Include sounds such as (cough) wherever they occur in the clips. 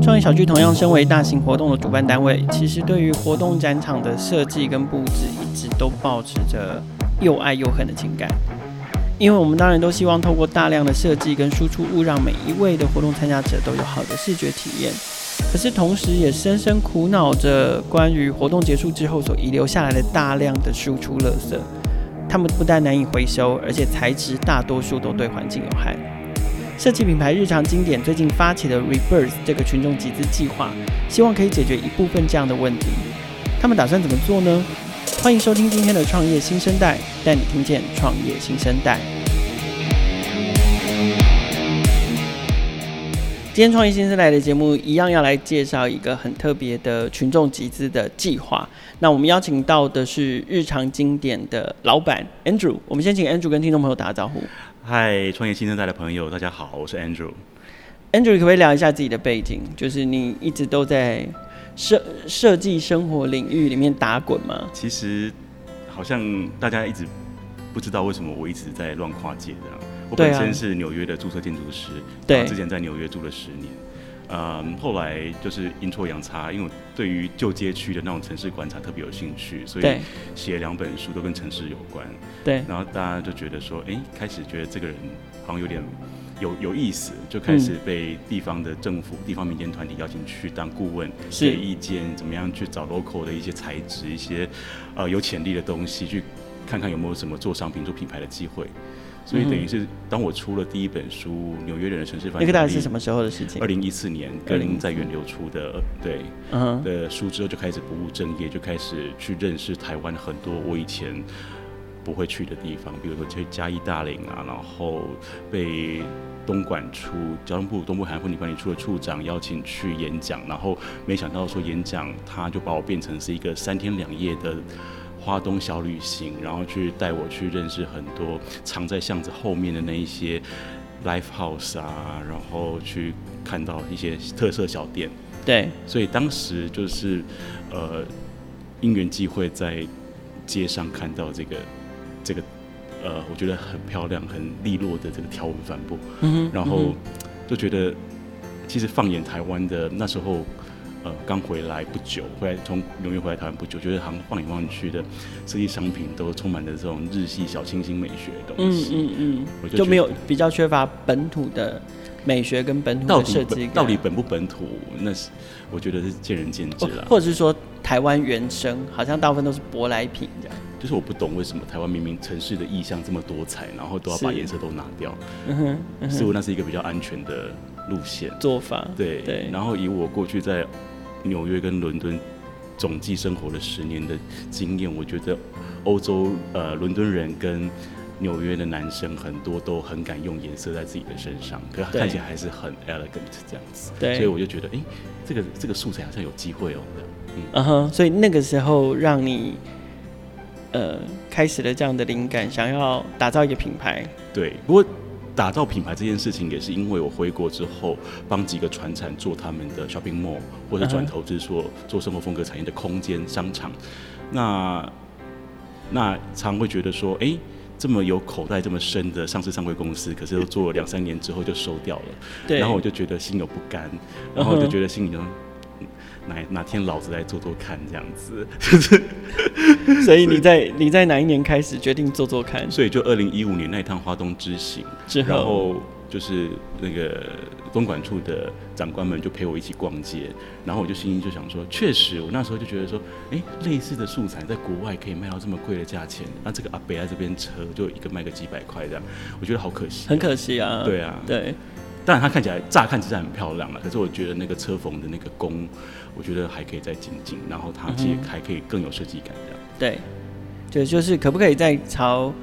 创意小聚同样身为大型活动的主办单位，其实对于活动展场的设计跟布置，一直都保持着又爱又恨的情感。因为我们当然都希望透过大量的设计跟输出物，让每一位的活动参加者都有好的视觉体验。可是同时也深深苦恼着关于活动结束之后所遗留下来的大量的输出垃圾，他们不但难以回收，而且材质大多数都对环境有害。设计品牌日常经典最近发起的 Rebirth 这个群众集资计划，希望可以解决一部分这样的问题。他们打算怎么做呢？欢迎收听今天的创业新生代，带你听见创业新生代。今天创业新生来的节目一样要来介绍一个很特别的群众集资的计划。那我们邀请到的是日常经典的老板 Andrew。我们先请 Andrew 跟听众朋友打个招呼。嗨，创业新生代的朋友，大家好，我是 Andrew。Andrew 可不可以聊一下自己的背景？就是你一直都在设设计生活领域里面打滚吗？其实好像大家一直不知道为什么我一直在乱跨界这样。我本身是纽约的注册建筑师，对、啊，之前在纽约住了十年。嗯，后来就是阴错阳差，因为我对于旧街区的那种城市观察特别有兴趣，所以写两本书都跟城市有关。对，然后大家就觉得说，哎、欸，开始觉得这个人好像有点有有意思，就开始被地方的政府、嗯、地方民间团体邀请去当顾问，给意见，怎么样去找 local 的一些材质、一些呃有潜力的东西，去看看有没有什么做商品、做品牌的机会。所以等于是，当我出了第一本书《纽约人的城市那个大概是什么时候的事情？二零一四年，跟在远流出的，对，嗯，的书之后就开始不务正业，就开始去认识台湾很多我以前不会去的地方，比如说去嘉义大林啊，然后被东莞处交通部东部海岸风景管理处的处长邀请去演讲，然后没想到说演讲他就把我变成是一个三天两夜的。花东小旅行，然后去带我去认识很多藏在巷子后面的那一些 live house 啊，然后去看到一些特色小店。对，所以当时就是呃因缘际会在街上看到这个这个呃我觉得很漂亮、很利落的这个条纹帆布，嗯哼，然后就觉得其实放眼台湾的那时候。呃，刚回来不久，回来从纽约回来台湾不久，觉得好像放眼望去的设计商品都充满着这种日系小清新美学的东西。嗯嗯嗯，就，就没有比较缺乏本土的美学跟本土的设计。到底本不本土，那是我觉得是见仁见智了。或者是说台湾原生，好像大部分都是舶来品这样。就是我不懂为什么台湾明明城市的意象这么多彩，然后都要把颜色都拿掉。嗯哼，嗯哼，似乎那是一个比较安全的路线做法。对对，然后以我过去在纽约跟伦敦总计生活了十年的经验，我觉得欧洲呃伦敦人跟纽约的男生很多都很敢用颜色在自己的身上，可是看起来还是很 elegant 这样子。对，所以我就觉得，哎、欸，这个这个素材好像有机会哦。嗯哼，所以那个时候让你呃开始了这样的灵感，想要打造一个品牌。对，不过。打造品牌这件事情，也是因为我回国之后，帮几个船产做他们的 shopping mall，或者转投资做做生活风格产业的空间商场。那那常会觉得说，哎、欸，这么有口袋这么深的上市上柜公司，可是都做了两三年之后就收掉了。对。然后我就觉得心有不甘，然后就觉得心里头。哪哪天老子来做做看这样子，(laughs) 所以你在你在哪一年开始决定做做看？所以就二零一五年那一趟花东之行之后，然后就是那个东莞处的长官们就陪我一起逛街，然后我就心里就想说，确实我那时候就觉得说，哎，类似的素材在国外可以卖到这么贵的价钱，那这个阿北在这边车就一个卖个几百块这样，我觉得好可惜，很可惜啊，对啊，对。当然，它看起来乍看其实很漂亮了，可是我觉得那个车缝的那个工，我觉得还可以再精进，然后它其实还可以更有设计感这样。对，就就是可不可以再朝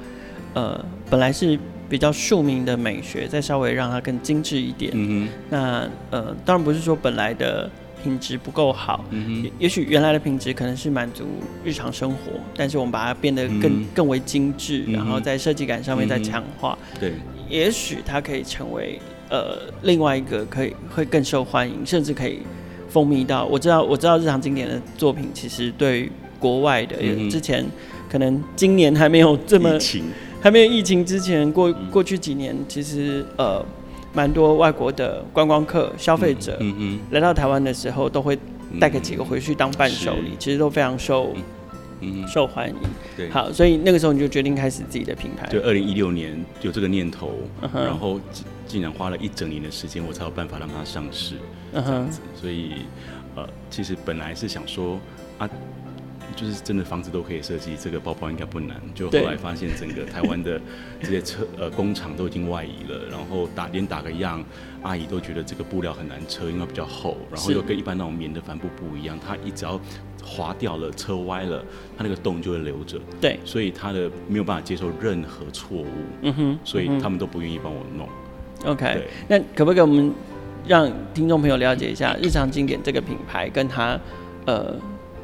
呃本来是比较庶民的美学，再稍微让它更精致一点。嗯哼。那呃，当然不是说本来的品质不够好，嗯哼。也许原来的品质可能是满足日常生活，但是我们把它变得更、嗯、更为精致，然后在设计感上面再强化。嗯、对。也许它可以成为。呃，另外一个可以会更受欢迎，甚至可以风靡到。我知道，我知道日常经典的作品，其实对国外的，嗯、之前可能今年还没有这么还没有疫情之前，过过去几年，其实呃，蛮多外国的观光客、消费者，嗯嗯，来到台湾的时候，都会带个几个回去当伴手礼，其实都非常受。嗯，受欢迎。对，好，所以那个时候你就决定开始自己的品牌。对二零一六年有这个念头，uh. 然后竟然花了一整年的时间，我才有办法让它上市。Uh 样子，所以呃，其实本来是想说啊。就是真的房子都可以设计，这个包包应该不难。就后来发现，整个台湾的 (laughs) 这些车呃工厂都已经外移了，然后打连打个样，阿姨都觉得这个布料很难车，因为比较厚，然后又跟一般那种棉的帆布不一样，它一只要滑掉了、车歪了，它那个洞就会留着。对，所以它的没有办法接受任何错误。嗯哼，所以他们都不愿意帮我弄。OK，那可不可以我们让听众朋友了解一下日常经典这个品牌跟它呃？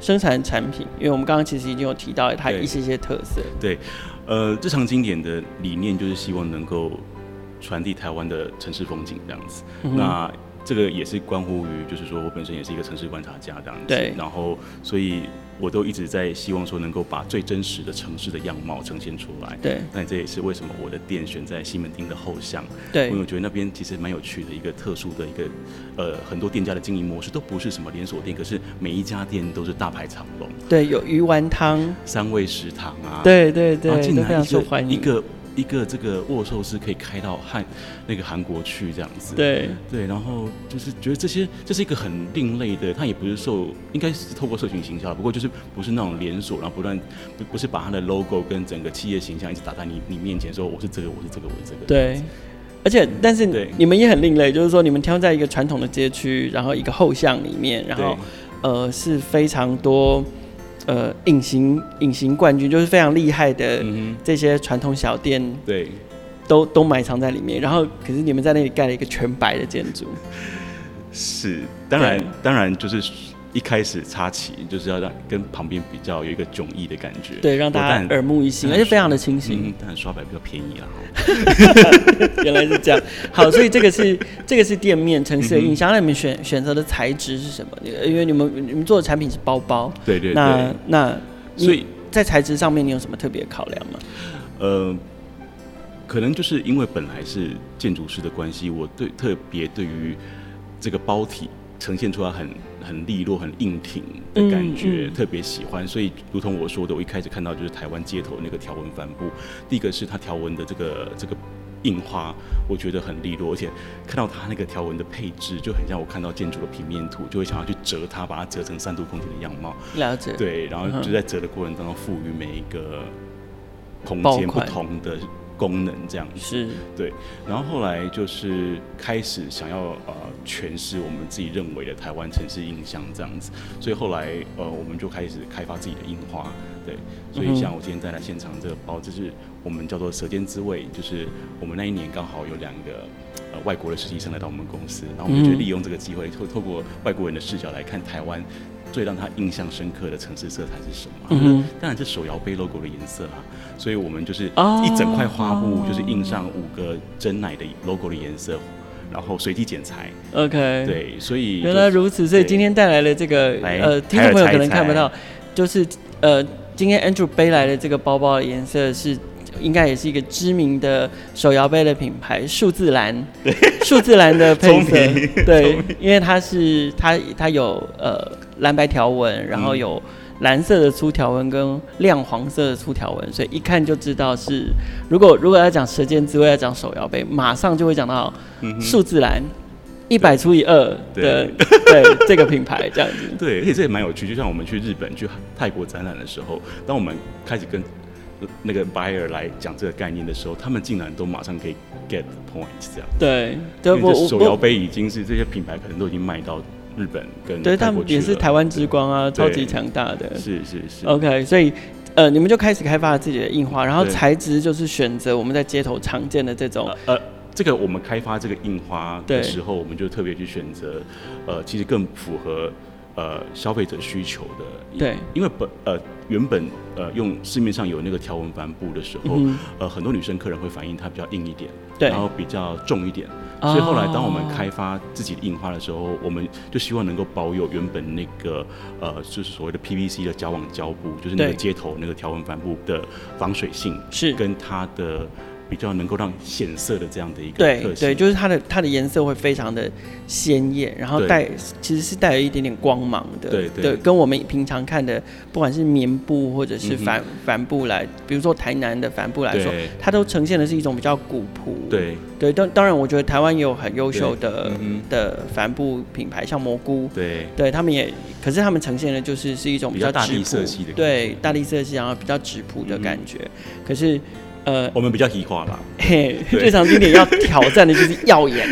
生产产品，因为我们刚刚其实已经有提到它一些些特色。对，对呃，日常经典的理念就是希望能够传递台湾的城市风景这样子。嗯、那这个也是关乎于，就是说我本身也是一个城市观察家这样子。对。然后，所以我都一直在希望说，能够把最真实的城市的样貌呈现出来。对。那这也是为什么我的店选在西门町的后巷。对。因为我觉得那边其实蛮有趣的一个特殊的一个，呃，很多店家的经营模式都不是什么连锁店，可是每一家店都是大排长龙。对，有鱼丸汤、三味食堂啊。对对对，都非常受欢迎。一个。一个这个握寿司可以开到韩那个韩国去这样子，对。对，然后就是觉得这些这是一个很另类的，它也不是受，应该是透过社群行销，不过就是不是那种连锁，然后不断不不是把它的 logo 跟整个企业形象一直打在你你面前，说我是这个我是这个我是这个，对，而且但是你们也很另类，就是说你们挑在一个传统的街区，然后一个后巷里面，然后呃是非常多。呃，隐形隐形冠军就是非常厉害的这些传统小店，对，都都埋藏在里面。然后，可是你们在那里盖了一个全白的建筑，是，当然，当然就是。一开始插旗就是要让跟旁边比较有一个迥异的感觉，对，让大家耳目一新，而且非常的清新。嗯，但刷白比较便宜啦。(laughs) 原来是这样。好，所以这个是这个是店面城市的印象。嗯、那你们选选择的材质是什么？因为你们你们做的产品是包包。对对对。那那所以在材质上面你有什么特别考量吗？呃，可能就是因为本来是建筑师的关系，我对特别对于这个包体。呈现出来很很利落、很硬挺的感觉，特别喜欢。所以，如同我说的，我一开始看到就是台湾街头那个条纹帆布，第一个是它条纹的这个这个印花，我觉得很利落，而且看到它那个条纹的配置，就很像我看到建筑的平面图，就会想要去折它，把它折成三度空间的样貌。了解。对，然后就在折的过程当中，赋予每一个空间不同的。功能这样子。是。对，然后后来就是开始想要呃诠释我们自己认为的台湾城市印象这样子，所以后来呃我们就开始开发自己的印花，对，所以像我今天带来现场这个包，就是我们叫做舌尖滋味，就是我们那一年刚好有两个呃外国的实习生来到我们公司，然后我们就利用这个机会透透过外国人的视角来看台湾。最让他印象深刻的城市色彩是什么？嗯，当然是手摇杯 logo 的颜色啊。所以我们就是一整块花布，就是印上五个真奶的 logo 的颜色，然后随机剪裁。OK，对，所以原来如此。所以今天带来了这个呃，听众朋友可能看不到，就是呃，今天 Andrew 背来的这个包包的颜色是。应该也是一个知名的手摇杯的品牌，数字蓝，数字蓝的 (laughs) 配色，对，因为它是它它有呃蓝白条纹，然后有蓝色的粗条纹跟亮黄色的粗条纹，所以一看就知道是。如果如果要讲舌尖滋味，要讲手摇杯，马上就会讲到数字蓝一百除以二的对。这个品牌这样子。(laughs) 对，而且这也蛮有趣，就像我们去日本去泰国展览的时候，当我们开始跟那个 buyer 来讲这个概念的时候，他们竟然都马上可以 get the point 这样。对，因为这手摇杯已经是这些品牌可能都已经卖到日本跟对，他们也是台湾之光啊，超级强大的。是是是。OK，所以呃，你们就开始开发了自己的印花，然后材质就是选择我们在街头常见的这种。呃，这个我们开发这个印花的时候，我们就特别去选择，呃，其实更符合呃消费者需求的。对，因为本呃原本呃用市面上有那个条纹帆布的时候，嗯、呃很多女生客人会反映它比较硬一点，对，然后比较重一点。所以后来，当我们开发自己的印花的时候，哦、我们就希望能够保有原本那个呃，就是所谓的 PVC 的胶网胶布，就是那个接头那个条纹帆布的防水性是跟它的。比较能够让显色的这样的一个对对，就是它的它的颜色会非常的鲜艳，然后带其实是带有一点点光芒的，对对，对，跟我们平常看的不管是棉布或者是帆帆、嗯、布来，比如说台南的帆布来说，它都呈现的是一种比较古朴，对。对，当当然我觉得台湾也有很优秀的、嗯、的帆布品牌，像蘑菇，对。对，他们也，可是他们呈现的就是是一种比较大地色系的，对大地色系，然后比较质朴的感觉，嗯、可是。呃，我们比较喜化啦。嘿，最常经典要挑战的就是耀眼、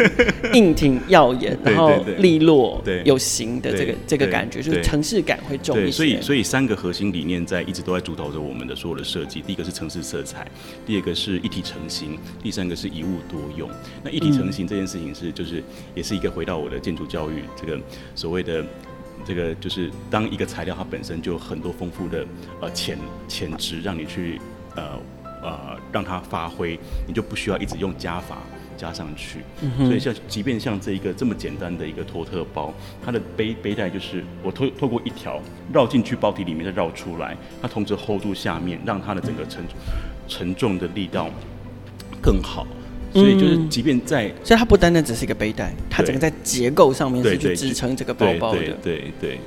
(laughs) 硬挺、耀眼，然后利落、对有型的这个这个感觉，就是城市感会重一些。所以，所以三个核心理念在一直都在主导着我们的所有的设计。第一个是城市色彩，第二个是一体成型，第三个是一物多用。那一体成型这件事情是，就是也是一个回到我的建筑教育这个所谓的这个，就是当一个材料它本身就有很多丰富的呃潜潜质，让你去呃。呃，让它发挥，你就不需要一直用加法加上去。嗯、所以像，即便像这一个这么简单的一个托特包，它的背背带就是我透透过一条绕进去包体里面再绕出来，它同时 hold 住下面，让它的整个承承重的力道更好。所以就是，即便在，嗯、所以它不单单只是一个背带，它整个在结构上面是去支撑这个包包的。对对，对，对，对，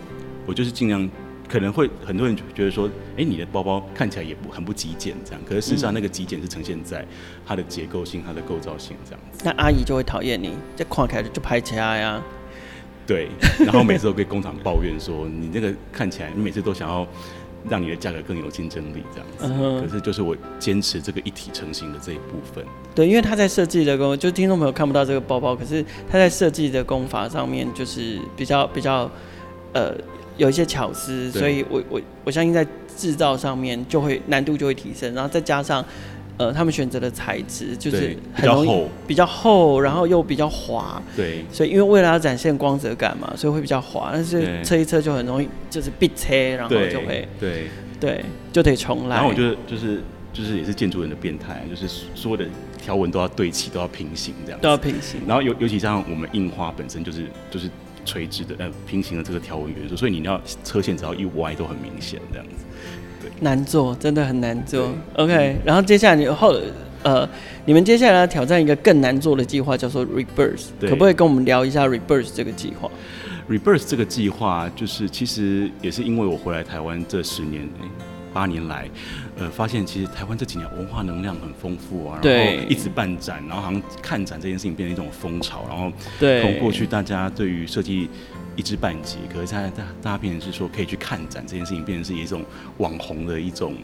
我就是尽量。可能会很多人觉得说，哎、欸，你的包包看起来也不很不极简这样，可是事实上那个极简是呈现在它的结构性、它的构造性这样子。那阿姨就会讨厌你，这看起来就拍起来呀。对，然后每次都跟工厂抱怨说，你那个看起来，你每次都想要让你的价格更有竞争力这样子。嗯、可是就是我坚持这个一体成型的这一部分。对，因为他在设计的工，就听众朋友看不到这个包包，可是他在设计的工法上面就是比较比较呃。有一些巧思，所以我我我相信在制造上面就会难度就会提升，然后再加上，呃，他们选择的材质就是很容易比较厚，比较厚，然后又比较滑，对，所以因为为了要展现光泽感嘛，所以会比较滑，但是车一车就很容易就是必车，然后就会对对就得重来。然后我觉得就是就是也是建筑人的变态，就是所有的条纹都要对齐，都要平行这样，都要平行。然后尤尤其像我们印花本身就是就是。垂直的呃平行的这个条纹元素，所以你要车线只要一歪都很明显这样子。对，难做，真的很难做。OK，然后接下来你后呃，你们接下来要挑战一个更难做的计划，叫做 Rebirth，可不可以跟我们聊一下 Rebirth 这个计划？Rebirth 这个计划就是其实也是因为我回来台湾这十年。八年来，呃，发现其实台湾这几年文化能量很丰富啊，然后一直办展，然后好像看展这件事情变成一种风潮，然后从过去大家对于设计一知半解，可是现在大大家变成是说可以去看展这件事情，变成是一种网红的一种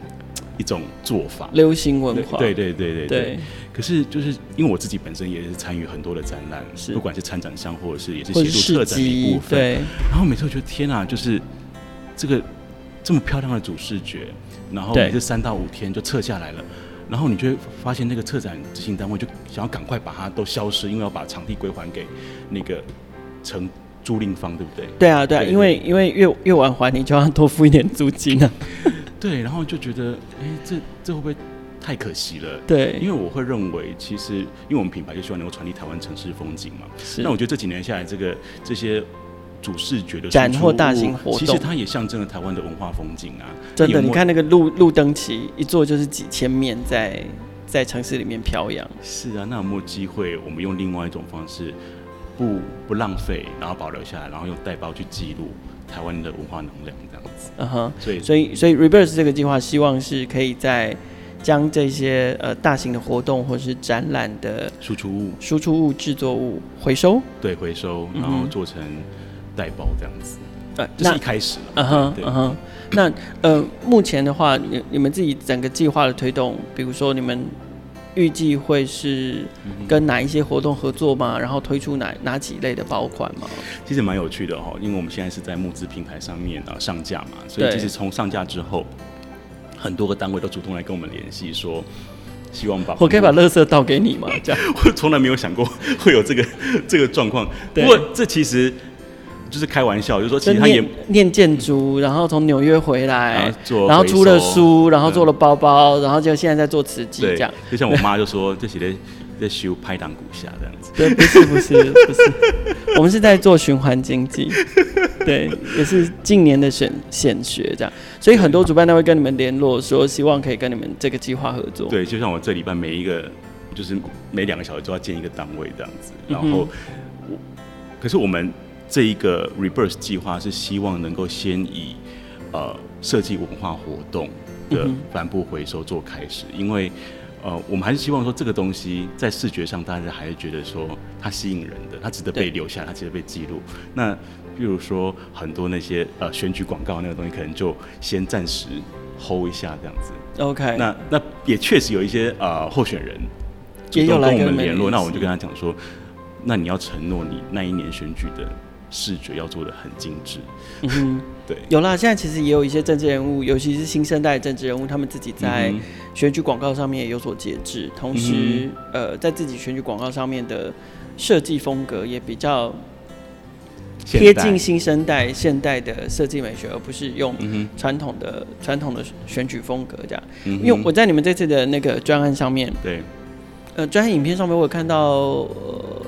一种做法，流行文化，对对对对对，可是就是因为我自己本身也是参与很多的展览，不管是参展商或者是也是协助策展的一部分，对。然后每次我觉得天啊，就是这个。这么漂亮的主视觉，然后每次三到五天就撤下来了，然后你就会发现那个策展执行单位就想要赶快把它都消失，因为要把场地归还给那个承租赁方，对不对？对啊，对啊，因为因为越越晚还你就要多付一点租金呢、啊。(laughs) 对，然后就觉得，哎，这这会不会太可惜了？对，因为我会认为，其实因为我们品牌就希望能够传递台湾城市风景嘛。是。那我觉得这几年下来，这个这些。主视觉的展或大型活动，其实它也象征了台湾的文化风景啊！真的，你看那个路路灯旗一做就是几千面在在城市里面飘扬。是啊，那有没有机会我们用另外一种方式，不不浪费，然后保留下来，然后用带包去记录台湾的文化能量这样子？嗯哼，所以所以所以 Reverse 这个计划希望是可以在将这些呃大型的活动或者是展览的输出物、输出物制作物回收，对，回收，然后做成。带包这样子，呃，这是一开始，嗯哼，嗯哼，那呃，目前的话，你你们自己整个计划的推动，比如说你们预计会是跟哪一些活动合作吗？然后推出哪哪几类的包款吗？其实蛮有趣的哈，因为我们现在是在募资平台上面啊上架嘛，所以其实从上架之后，很多个单位都主动来跟我们联系说，希望把我可以把垃圾倒给你吗？这样，(laughs) 我从来没有想过会有这个这个状况，不过这其实。就是开玩笑，就是说其实他也念建筑，然后从纽约回来，然后做，然后出了书，然后做了包包，然后就现在在做瓷器这样。就像我妈就说，这些在在修拍档股下这样子。对，不是不是不是，我们是在做循环经济，(laughs) 对，也是近年的选显学这样。所以很多主办单位跟你们联络，说希望可以跟你们这个计划合作。对，就像我这礼拜每一个，就是每两个小时都要建一个单位这样子，然后我。可是我们这一个 Reverse 计划是希望能够先以呃设计文化活动的帆布回收做开始，因为呃我们还是希望说这个东西在视觉上大家还是觉得说它吸引人的，它值得被留下，它值得被记录。那比如说很多那些呃选举广告那个东西，可能就先暂时 hold 一下这样子。OK，那那也确实有一些呃候选人主动跟我们联络，那我们就跟他讲说。那你要承诺，你那一年选举的视觉要做的很精致。嗯哼，对，有啦。现在其实也有一些政治人物，尤其是新生代的政治人物，他们自己在选举广告上面也有所节制，同时，呃，在自己选举广告上面的设计风格也比较贴近新生代现代的设计美学，而不是用传统的传统的选举风格这样。因为我在你们这次的那个专案上面，对，呃，专案影片上面我有看到。呃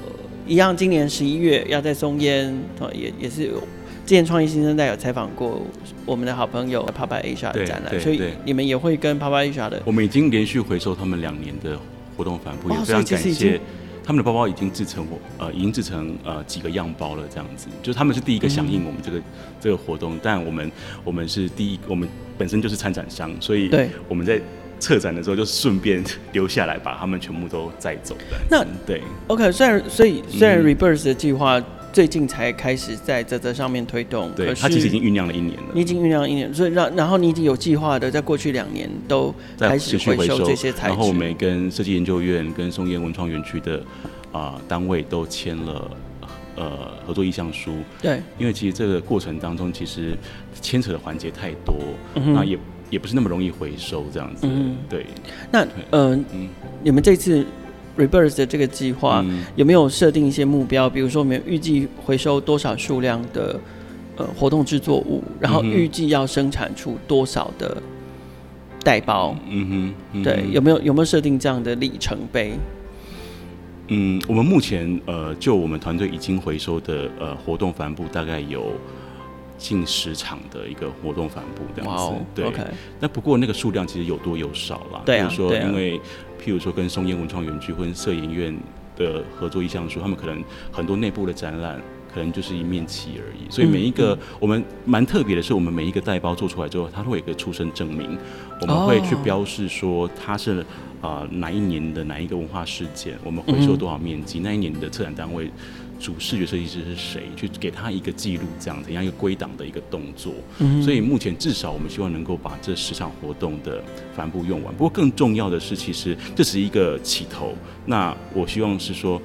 一样，今年十一月要在松烟，也也是有之前创意新生代有采访过我们的好朋友 Papa Asia 的展览，所以你们也会跟 Papa Asia 的。我们已经连续回收他们两年的活动反复，也非常感谢他们的包包已经制成呃已经制成呃几个样包了，这样子，就是他们是第一个响应我们这个、嗯、这个活动，但我们我们是第一，我们本身就是参展商，所以我们在。策展的时候就顺便留下来，把他们全部都载走的。那对，OK，虽然所以虽然 Rebirth 的计划最近才开始在啧啧上面推动，对，它其实已经酝酿了一年了。你已经酝酿了一年，所以让然后你已经有计划的，在过去两年都开始回收这些材质。然后我们跟设计研究院、跟松烟文创园区的啊、呃、单位都签了呃合作意向书。对，因为其实这个过程当中，其实牵扯的环节太多，那、嗯、也。也不是那么容易回收这样子，嗯、对。那呃，嗯、你们这次 Rebirth 的这个计划、嗯、有没有设定一些目标？比如说，我们预计回收多少数量的呃活动制作物，然后预计要生产出多少的袋包？嗯哼，嗯哼对，有没有有没有设定这样的里程碑？嗯，我们目前呃，就我们团队已经回收的呃活动帆布大概有。近十场的一个活动帆布这样子，wow, 对。那不过那个数量其实有多有少啦。对啊。比如说，因为譬如说跟松烟文创园区或者社研院的合作意向书，他们可能很多内部的展览可能就是一面旗而已。所以每一个、嗯、我们蛮特别的是，我们每一个袋包做出来之后，它会有一个出生证明，我们会去标示说它是啊、呃、哪一年的哪一个文化事件，我们回收多少面积，嗯、那一年的策展单位。主视觉设计师是谁？去给他一个记录，这样怎样一个归档的一个动作。嗯、所以目前至少我们希望能够把这十场活动的帆布用完。不过更重要的是，其实这是一个起头。那我希望是说，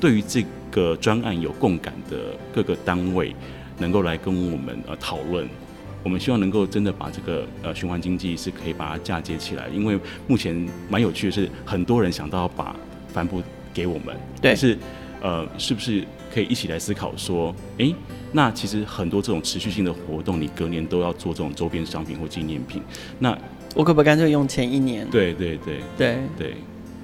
对于这个专案有共感的各个单位，能够来跟我们呃讨论。我们希望能够真的把这个呃循环经济是可以把它嫁接起来。因为目前蛮有趣的是，很多人想到把帆布给我们，对，但是呃是不是？可以一起来思考说，哎、欸，那其实很多这种持续性的活动，你隔年都要做这种周边商品或纪念品。那我可不可以干脆用前一年？对对对对对。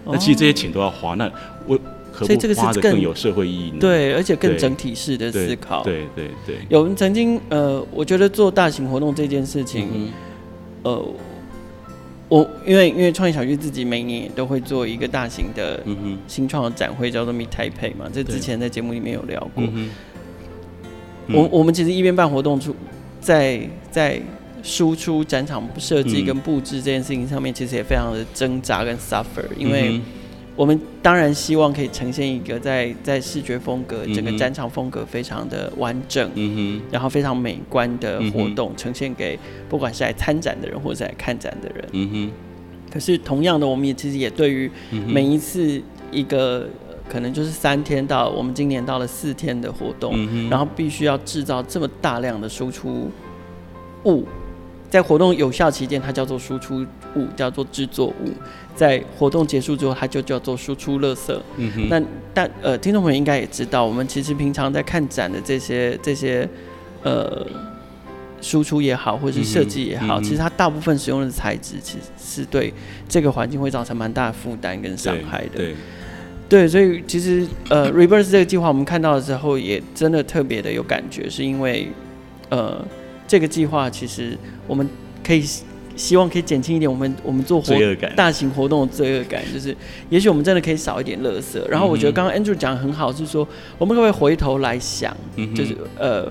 那其实这些钱都要花，那我可不花的更有社会意义呢？对，而且更整体式的思考。对对对，对。有人曾经呃，我觉得做大型活动这件事情，嗯、呃。我因为因为创意小区自己每年也都会做一个大型的新创的展会，叫做 Meet Taipei 嘛，这之前在节目里面有聊过。我我们其实一边办活动出，在在输出展场设计跟布置这件事情上面，其实也非常的挣扎跟 suffer，因为。我们当然希望可以呈现一个在在视觉风格、整个展场风格非常的完整，嗯、然后非常美观的活动，嗯、呈现给不管是来参展的人或者是来看展的人。嗯、可是同样的，我们也其实也对于每一次一个可能就是三天到我们今年到了四天的活动，嗯、然后必须要制造这么大量的输出物，在活动有效期间，它叫做输出物叫做制作物，在活动结束之后，它就叫做输出垃圾。嗯哼。那但呃，听众朋友应该也知道，我们其实平常在看展的这些这些呃输出也好，或者是设计也好，嗯嗯、其实它大部分使用的材质，其实是对这个环境会造成蛮大的负担跟伤害的。对，所以其实呃，Reverse 这个计划我们看到的时候，也真的特别的有感觉，是因为呃，这个计划其实我们可以希望可以减轻一点我们我们做活大型活动的罪恶感，就是也许我们真的可以少一点垃圾。然后我觉得刚刚 Andrew 讲的很好，是说我们可不可以回头来想，就是呃，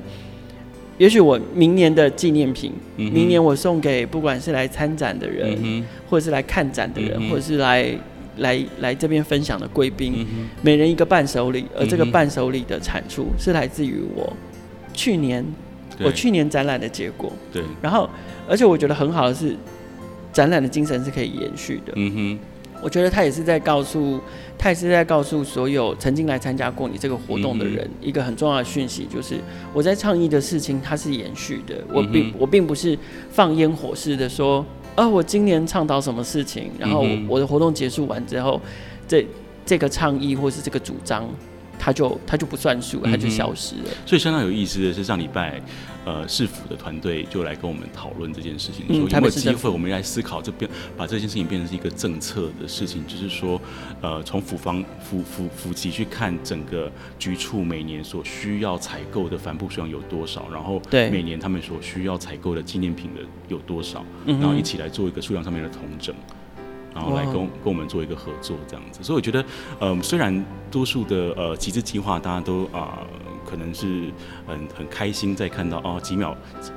也许我明年的纪念品，明年我送给不管是来参展的人，或者是来看展的人，或者是来。来来这边分享的贵宾，嗯、每人一个伴手礼，而这个伴手礼的产出是来自于我。去年对我去年展览的结果。对，然后而且我觉得很好的是，展览的精神是可以延续的。嗯哼，我觉得他也是在告诉，他也是在告诉所有曾经来参加过你这个活动的人，嗯、一个很重要的讯息，就是我在倡议的事情它是延续的。我并、嗯、我并不是放烟火式的说。啊，我今年倡导什么事情？然后我的活动结束完之后，这这个倡议或是这个主张，它就它就不算数，它就消失了。所以相当有意思的是，上礼拜，呃，市府的团队就来跟我们讨论这件事情，说有没有机会我们来思考这边，把这件事情变成是一个政策的事情，就是说，呃，从府方府府府级去看整个局处每年所需要采购的帆布数量有多少，然后每年他们所需要采购的纪念品的有多少，然后一起来做一个数量上面的统整。然后来跟跟我们做一个合作，这样子，所以我觉得，嗯，虽然多数的呃集资计划，大家都啊、呃，可能是很很开心在看到哦几秒几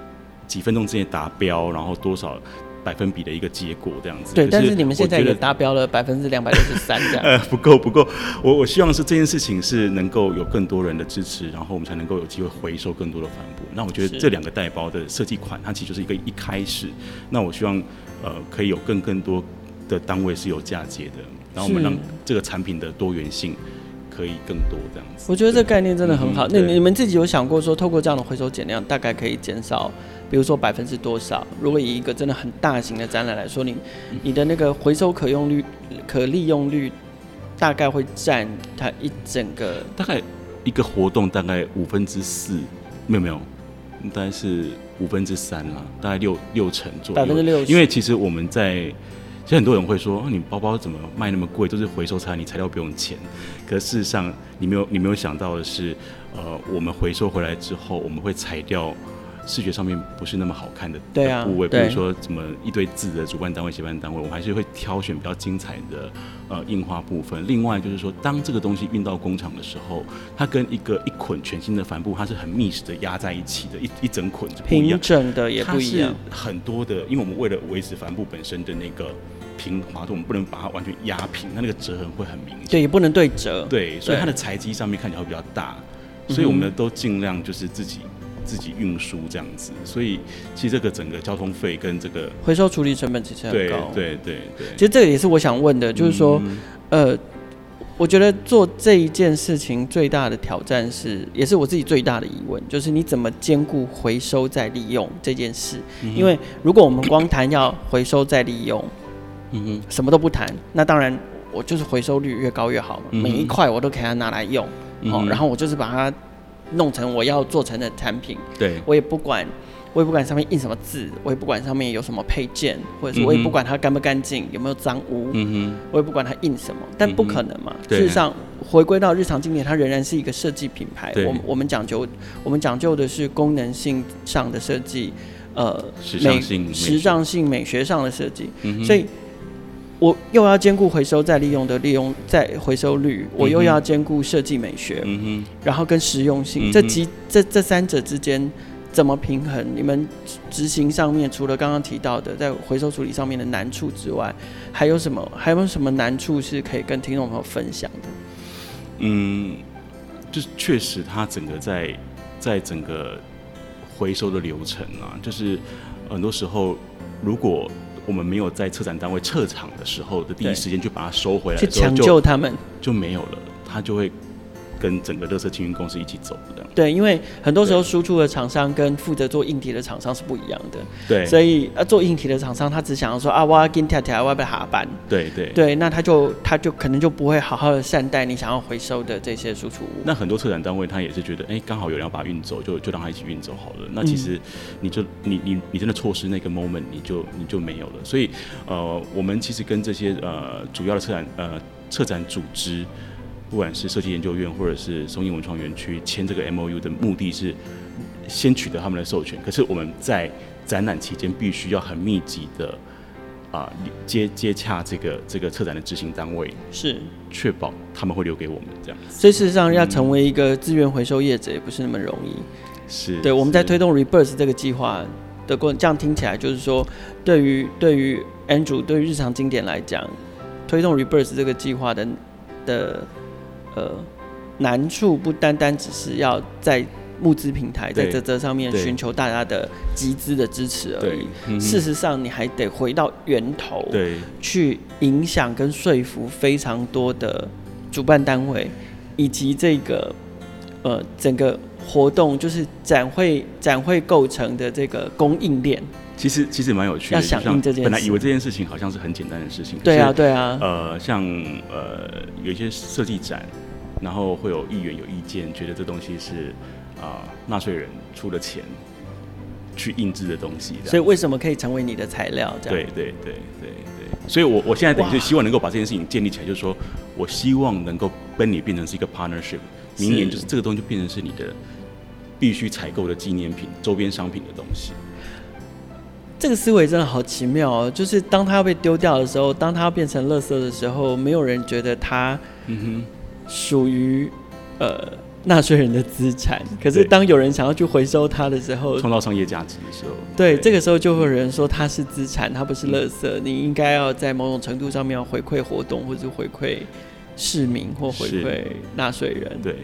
几分钟之内达标，然后多少百分比的一个结果这样子。对，是但是你们现在也达标了百分之两百六十三这样。(laughs) 呃，不够不够，我我希望是这件事情是能够有更多人的支持，然后我们才能够有机会回收更多的帆布。那我觉得这两个带包的设计款，它其实就是一个一开始。那我希望呃可以有更更多。的单位是有嫁接的，然后我们让这个产品的多元性可以更多这样子。我觉得这个概念真的很好。嗯、那你们自己有想过说，透过这样的回收减量，大概可以减少，比如说百分之多少？如果以一个真的很大型的展览来说，你你的那个回收可用率、可利用率，大概会占它一整个大概一个活动大概五分之四，没有没有，大概是五分之三啦，大概六六成左右。百分之六，因为其实我们在。其实很多人会说，你包包怎么卖那么贵？都是回收材，你材料不用钱。可事实上，你没有你没有想到的是，呃，我们回收回来之后，我们会裁掉视觉上面不是那么好看的部位，啊、比如说什么一堆字的主办单位、协办单位，我们还是会挑选比较精彩的呃印花部分。另外就是说，当这个东西运到工厂的时候，它跟一个一捆全新的帆布，它是很密实的压在一起的，一一整捆是不一样，平整的也不一样。很多的，因为我们为了维持帆布本身的那个。平滑度，我们不能把它完全压平，它那个折痕会很明显。对，也不能对折。对，所以它的材积上面看起来会比较大，所以我们都尽量就是自己自己运输这样子。所以其实这个整个交通费跟这个回收处理成本其实很高。对对对对。其实这个也是我想问的，就是说，嗯、呃，我觉得做这一件事情最大的挑战是，也是我自己最大的疑问，就是你怎么兼顾回收再利用这件事？嗯、因为如果我们光谈要回收再利用。嗯哼，什么都不谈，那当然我就是回收率越高越好嘛。嗯、每一块我都可以拿来用，好、嗯哼，然后我就是把它弄成我要做成的产品。对，我也不管，我也不管上面印什么字，我也不管上面有什么配件，或者是我也不管它干不干净，有没有脏污。嗯哼，我也不管它印什么，但不可能嘛。嗯、事实上，回归到日常经典，它仍然是一个设计品牌。对我我们讲究，我们讲究的是功能性上的设计，呃，时尚性、美时尚性、美学上的设计。嗯，所以。我又要兼顾回收再利用的利用再回收率，我又要兼顾设计美学，嗯、哼然后跟实用性，嗯、这几这这三者之间怎么平衡？你们执行上面除了刚刚提到的在回收处理上面的难处之外，还有什么？还有什么难处是可以跟听众朋友分享的？嗯，就是确实，它整个在在整个回收的流程啊，就是很多时候如果。我们没有在策展单位撤场的时候的第一时间去把它收回来，去抢救他们。就没有了，它就会跟整个乐色清运公司一起走的。对，因为很多时候输出的厂商跟负责做硬体的厂商是不一样的。对，所以呃，做硬体的厂商他只想要说啊，我要给你跳跳，我要被下班。对对对，那他就他就可能就不会好好的善待你想要回收的这些输出物。那很多策展单位他也是觉得，哎，刚好有人要把它运走，就就让他一起运走好了。那其实你就、嗯、你你你真的错失那个 moment，你就你就没有了。所以呃，我们其实跟这些呃主要的策展呃策展组织。不管是设计研究院或者是松鹰文创园区签这个 MOU 的目的是先取得他们的授权，可是我们在展览期间必须要很密集的啊接接洽这个这个策展的执行单位，是确保他们会留给我们这样。所以事实上要成为一个资源回收业者也不是那么容易。是对，我们在推动 Rebirth 这个计划的过程，这样听起来就是说，对于对于 Andrew 对于日常经典来讲，推动 Rebirth 这个计划的的。呃，难处不单单只是要在募资平台在这这上面寻求大家的集资的支持而已。嗯、事实上，你还得回到源头，对，去影响跟说服非常多的主办单位，以及这个呃整个活动就是展会展会构成的这个供应链。其实其实蛮有趣的，要响应这件事。本来以为这件事情好像是很简单的事情。对啊，对啊。呃，像呃有一些设计展。然后会有议员有意见，觉得这东西是啊纳税人出的钱去印制的东西，所以为什么可以成为你的材料？这样对对对对对。所以我我现在等于是希望能够把这件事情建立起来，就是说我希望能够跟你变成是一个 partnership，明年就是这个东西就变成是你的必须采购的纪念品、周边商品的东西。这个思维真的好奇妙哦！就是当它要被丢掉的时候，当它要变成垃圾的时候，没有人觉得它嗯哼。属于呃纳税人的资产，可是当有人想要去回收它的时候，创造商业价值的时候，对，对。这个时候就会有人说它是资产，它不是垃圾，嗯、你应该要在某种程度上面要回馈活动，或者回馈市民或回馈纳税人，对，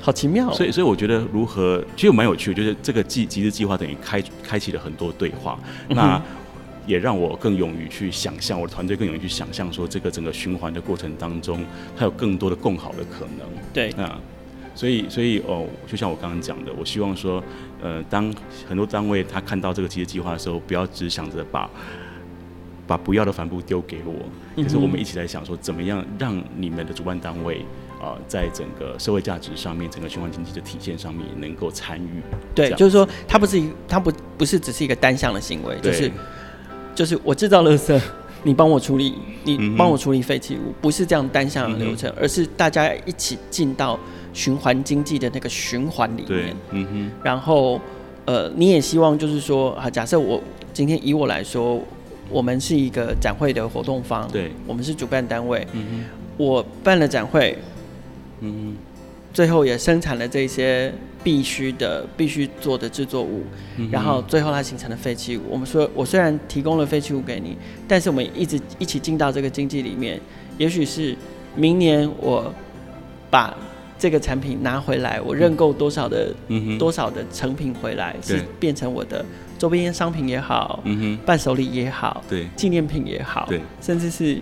好奇妙、哦。所以，所以我觉得如何其实蛮有趣的，就是这个计集资计划等于开开启了很多对话。那。嗯也让我更勇于去想象，我的团队更勇于去想象，说这个整个循环的过程当中，它有更多的更好的可能。对那，所以所以哦，就像我刚刚讲的，我希望说，呃，当很多单位他看到这个集资计划的时候，不要只想着把把不要的帆布丢给我，可是我们一起来想说，怎么样让你们的主办单位啊、呃，在整个社会价值上面，整个循环经济的体现上面，也能够参与。对，就是说，它不是一，它不不是只是一个单向的行为，就是。就是我制造垃圾，你帮我处理，你帮我处理废弃物，不是这样单向的流程，而是大家一起进到循环经济的那个循环里面。嗯哼。然后，呃，你也希望就是说，啊，假设我今天以我来说，我们是一个展会的活动方，对，我们是主办单位，嗯哼，我办了展会，嗯哼，最后也生产了这些。必须的，必须做的制作物，嗯、然后最后它形成了废弃物。我们说，我虽然提供了废弃物给你，但是我们一直一起进到这个经济里面。也许是明年我把这个产品拿回来，我认购多少的、嗯、多少的成品回来，是变成我的周边商品也好，嗯、伴手礼也好，对，纪念品也好，对，甚至是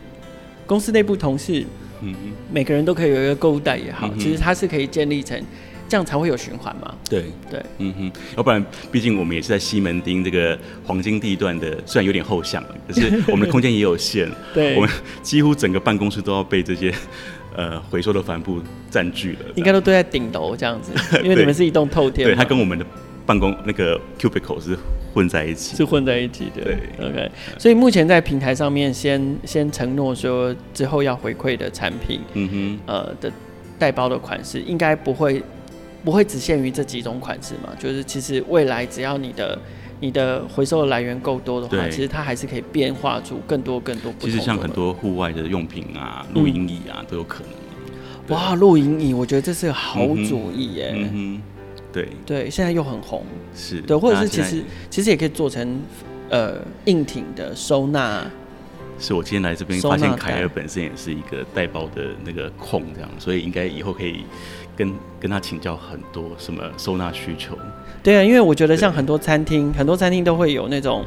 公司内部同事，嗯、每个人都可以有一个购物袋也好，嗯、其实它是可以建立成。这样才会有循环嘛？对对，嗯哼，要不然，毕竟我们也是在西门町这个黄金地段的，虽然有点后巷，可是 (laughs) 我们的空间也有限。对，我们几乎整个办公室都要被这些呃回收的帆布占据了。应该都堆在顶楼这样子，(laughs) 因为你们是一栋透天。对，它跟我们的办公那个 cubicle 是混在一起，是混在一起的。对，OK。所以目前在平台上面先先承诺说之后要回馈的产品，嗯哼，呃的带包的款式应该不会。不会只限于这几种款式嘛？就是其实未来只要你的你的回收的来源够多的话，其实它还是可以变化出更多更多不同。其实像很多户外的用品啊，露营椅啊、嗯、都有可能。哇，露营椅，我觉得这是个好主意耶。嗯哼，对对，现在又很红。是对，或者是其实其实也可以做成呃硬挺的收纳。是我今天来这边发现凯尔本身也是一个带包的那个控这样，所以应该以后可以。跟跟他请教很多什么收纳需求，对啊，因为我觉得像很多餐厅，很多餐厅都会有那种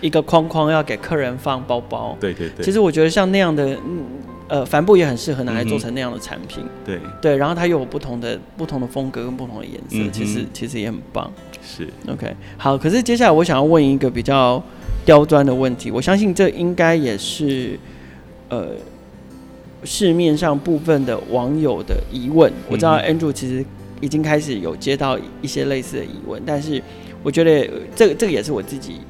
一个框框要给客人放包包，对对对。其实我觉得像那样的呃，帆布也很适合拿来做成那样的产品。嗯、对对，然后它又有不同的不同的风格跟不同的颜色，嗯、其实其实也很棒。是 OK，好。可是接下来我想要问一个比较刁钻的问题，我相信这应该也是呃市面上部分的网友的疑问。我知道 Andrew 其实已经开始有接到一些类似的疑问，但是我觉得这个这个也是我自己。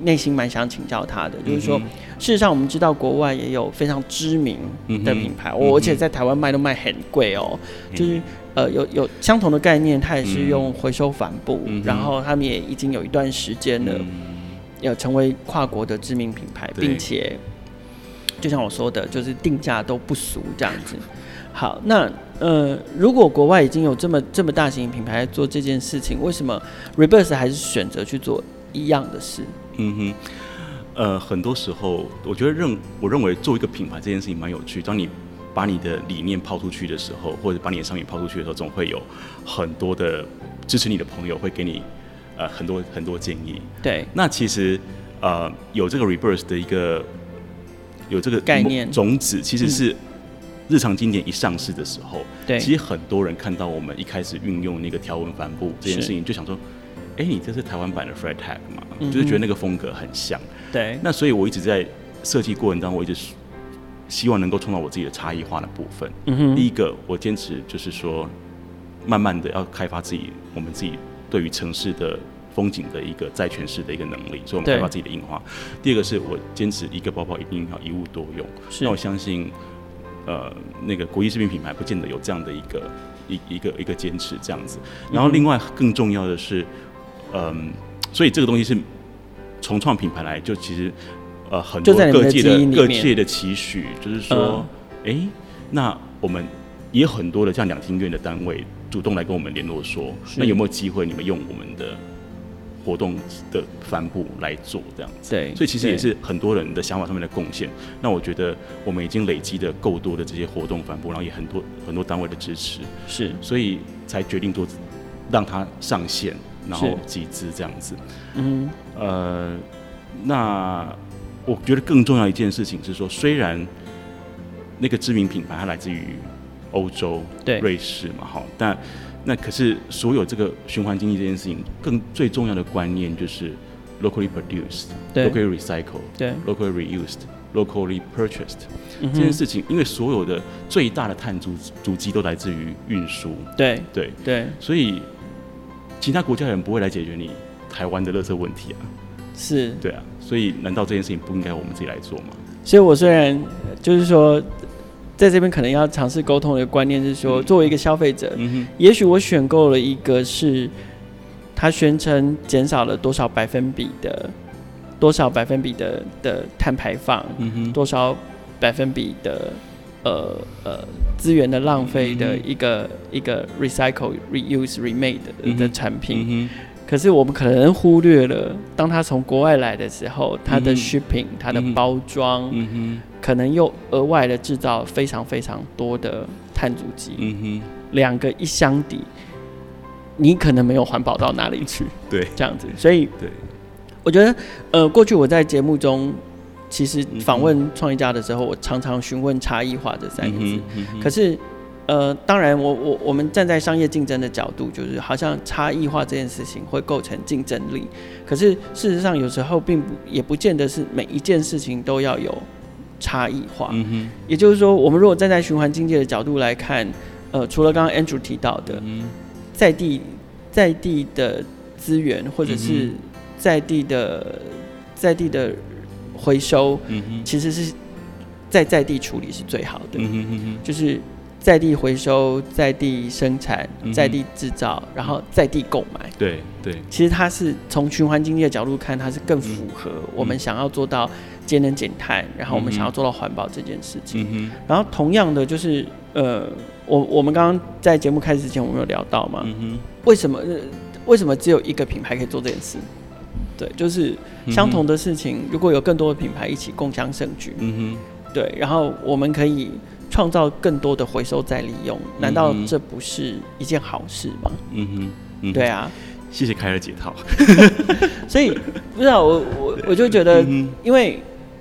内心蛮想请教他的，就是说，事实上我们知道国外也有非常知名的品牌，我而且在台湾卖都卖很贵哦。就是呃，有有相同的概念，它也是用回收帆布，然后他们也已经有一段时间了，要成为跨国的知名品牌，并且就像我说的，就是定价都不俗这样子。好，那呃，如果国外已经有这么这么大型品牌做这件事情，为什么 Reverse 还是选择去做一样的事？嗯哼，呃，很多时候，我觉得认我认为做一个品牌这件事情蛮有趣。当你把你的理念抛出去的时候，或者把你的商品抛出去的时候，总会有很多的支持你的朋友会给你呃很多很多建议。对，那其实呃有这个 reverse 的一个有这个概念种子，其实是日常经典一上市的时候，对，其实很多人看到我们一开始运用那个条纹帆布这件事情，就想说。哎、欸，你这是台湾版的 Fred Tag 嘛？嗯、就是觉得那个风格很像。对。那所以我一直在设计过程当中，我一直希望能够创造我自己的差异化的部分。嗯哼。第一个，我坚持就是说，慢慢的要开发自己，我们自己对于城市的风景的一个再诠释的一个能力，所以我们开发自己的印花。第二个是我坚持一个包包一定要一物多用。是。那我相信，呃，那个国际知名品牌不见得有这样的一个一一个一个坚持这样子。然后另外更重要的是。嗯，所以这个东西是重创品牌来，就其实呃很多各界的各界的期许，就是说，哎、嗯欸，那我们也有很多的像两厅院的单位主动来跟我们联络说，那有没有机会你们用我们的活动的帆布来做这样子？对，所以其实也是很多人的想法上面的贡献。那我觉得我们已经累积的够多的这些活动帆布，然后也很多很多单位的支持，是，所以才决定做让它上线。然后集资这样子，嗯，呃，那我觉得更重要一件事情是说，虽然那个知名品牌它来自于欧洲，对，瑞士嘛，好，但那可是所有这个循环经济这件事情，更最重要的观念就是 locally produced，对，locally recycled，对，locally reused，locally purchased，嗯，这件事情，因为所有的最大的碳足足迹都来自于运输，对，对，对，所以。其他国家的人不会来解决你台湾的垃圾问题啊，是。对啊，所以难道这件事情不应该我们自己来做吗？所以我虽然就是说，在这边可能要尝试沟通的观念是说，作为一个消费者，嗯、也许我选购了一个是，他宣称减少了多少百分比的，多少百分比的的碳排放，嗯、多少百分比的。呃呃，资源的浪费的一个、嗯、一个 recycle、reuse、remade 的、产品、嗯，可是我们可能忽略了，当它从国外来的时候，它的 shipping、嗯、它的包装、嗯，可能又额外的制造非常非常多的碳足迹。嗯哼两个一相抵，你可能没有环保到哪里去。对，这样子，所以对，我觉得呃，过去我在节目中。其实访问创业家的时候，我常常询问差异化这三个字。可是，呃，当然我，我我我们站在商业竞争的角度，就是好像差异化这件事情会构成竞争力。可是事实上，有时候并不也不见得是每一件事情都要有差异化。也就是说，我们如果站在循环经济的角度来看，呃，除了刚刚 Andrew 提到的，在地在地的资源，或者是在地的在地的。回收，其实是在在地处理是最好的，就是在地回收、在地生产、在地制造，然后在地购买。对对，其实它是从循环经济的角度看，它是更符合我们想要做到节能减碳，然后我们想要做到环保这件事情。然后同样的，就是呃，我我们刚刚在节目开始之前，我们有聊到嘛，为什么为什么只有一个品牌可以做这件事？对，就是相同的事情，如果有更多的品牌一起共享盛举，嗯哼，对，然后我们可以创造更多的回收再利用，难道这不是一件好事吗？嗯哼，嗯对啊，谢谢凯尔解套。(laughs) 所以不知道我我我就觉得，因为。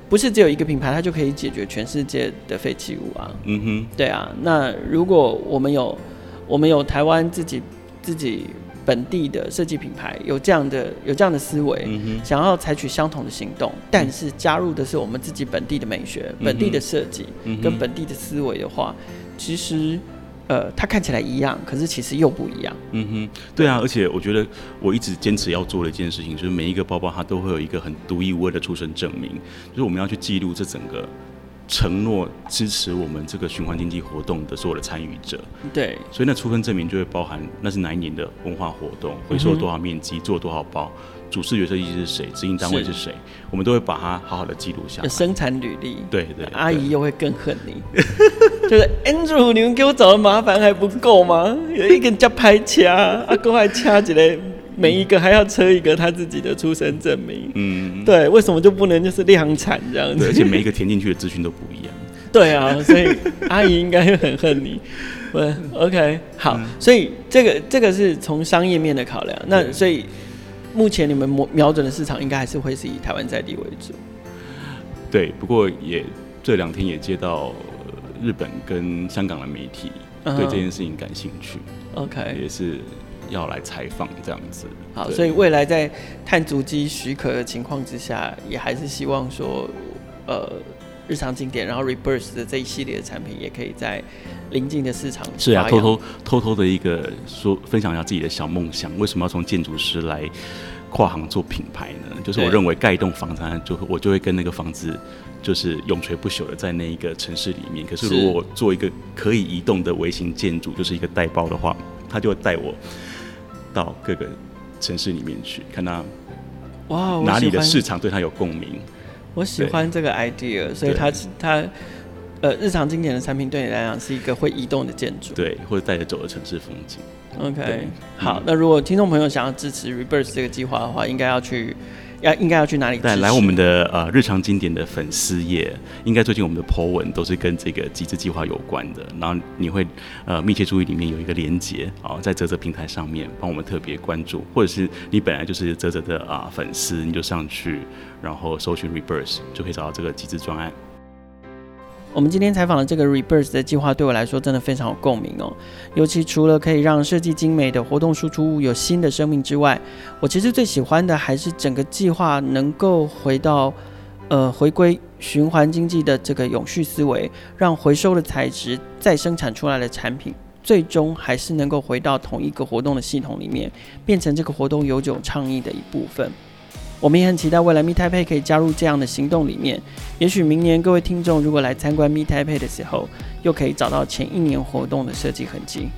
不是只有一个品牌，它就可以解决全世界的废弃物啊。嗯哼，对啊。那如果我们有，我们有台湾自己自己本地的设计品牌，有这样的有这样的思维，嗯，想要采取相同的行动，但是加入的是我们自己本地的美学、嗯、本地的设计跟本地的思维的话，其实。呃，它看起来一样，可是其实又不一样。嗯哼，对啊，而且我觉得我一直坚持要做的一件事情，就是每一个包包它都会有一个很独一无二的出生证明，就是我们要去记录这整个承诺支持我们这个循环经济活动的所有的参与者。对，所以那出分证明就会包含那是哪一年的文化活动，回收了多少面积，做了多少包。主视觉设计师是谁？执行单位是谁？我们都会把它好好的记录下来。生产履历，对对，对，阿姨又会更恨你，(laughs) 就是 Andrew，你们给我找的麻烦还不够吗？有一个人叫拍掐，阿公还掐起来，每一个还要车一个他自己的出生证明。嗯，对，为什么就不能就是量产这样子？而且每一个填进去的资讯都不一样。对啊，所以阿姨应该会很恨你。(laughs) 对，OK，好，嗯、所以这个这个是从商业面的考量。那所以。目前你们瞄瞄准的市场应该还是会是以台湾在地为主。对，不过也这两天也接到日本跟香港的媒体对这件事情感兴趣。OK，、uh. 也是要来采访这样子。好，所以未来在碳足迹许可的情况之下，也还是希望说，呃，日常经典，然后 Rebirth 的这一系列的产品，也可以在邻近的市场。是啊，偷偷偷偷的一个说分享一下自己的小梦想，为什么要从建筑师来？跨行做品牌呢，就是我认为盖一栋房子，就我就会跟那个房子就是永垂不朽的在那一个城市里面。可是如果我做一个可以移动的微型建筑，就是一个带包的话，他就会带我到各个城市里面去，看他哇哪里的市场对他有共鸣。我喜欢这个 idea，所以他他呃日常经典的产品对你来讲是一个会移动的建筑，对，或者带着走的城市风景。OK，好、嗯，那如果听众朋友想要支持 Rebirth 这个计划的话，应该要去，要应该要去哪里？对，来我们的呃日常经典的粉丝页，应该最近我们的 po 文都是跟这个集资计划有关的。然后你会呃密切注意里面有一个连接啊，在泽泽平台上面帮我们特别关注，或者是你本来就是泽泽的啊、呃、粉丝，你就上去然后搜寻 Reverse 就可以找到这个集资专案。我们今天采访的这个 Rebirth 的计划，对我来说真的非常有共鸣哦。尤其除了可以让设计精美的活动输出物有新的生命之外，我其实最喜欢的还是整个计划能够回到，呃，回归循环经济的这个永续思维，让回收的材质再生产出来的产品，最终还是能够回到同一个活动的系统里面，变成这个活动永久倡议的一部分。我们也很期待未来 Meet Taipei 可以加入这样的行动里面。也许明年各位听众如果来参观 Meet Taipei 的时候，又可以找到前一年活动的设计痕迹。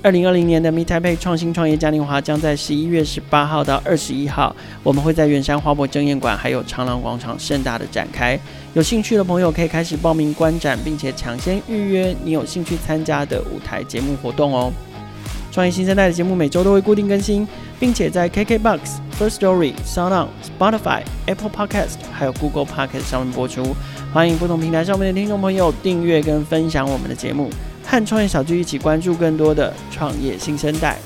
二零二零年的 Meet Taipei 创新创业嘉年华将在十一月十八号到二十一号，我们会在圆山花博争艳馆还有长廊广场盛大的展开。有兴趣的朋友可以开始报名观展，并且抢先预约你有兴趣参加的舞台节目活动哦。创业新生代的节目每周都会固定更新，并且在 KKBOX、First Story、SoundOn、Spotify、Apple Podcast 还有 Google Podcast 上面播出。欢迎不同平台上面的听众朋友订阅跟分享我们的节目，和创业小聚一起关注更多的创业新生代。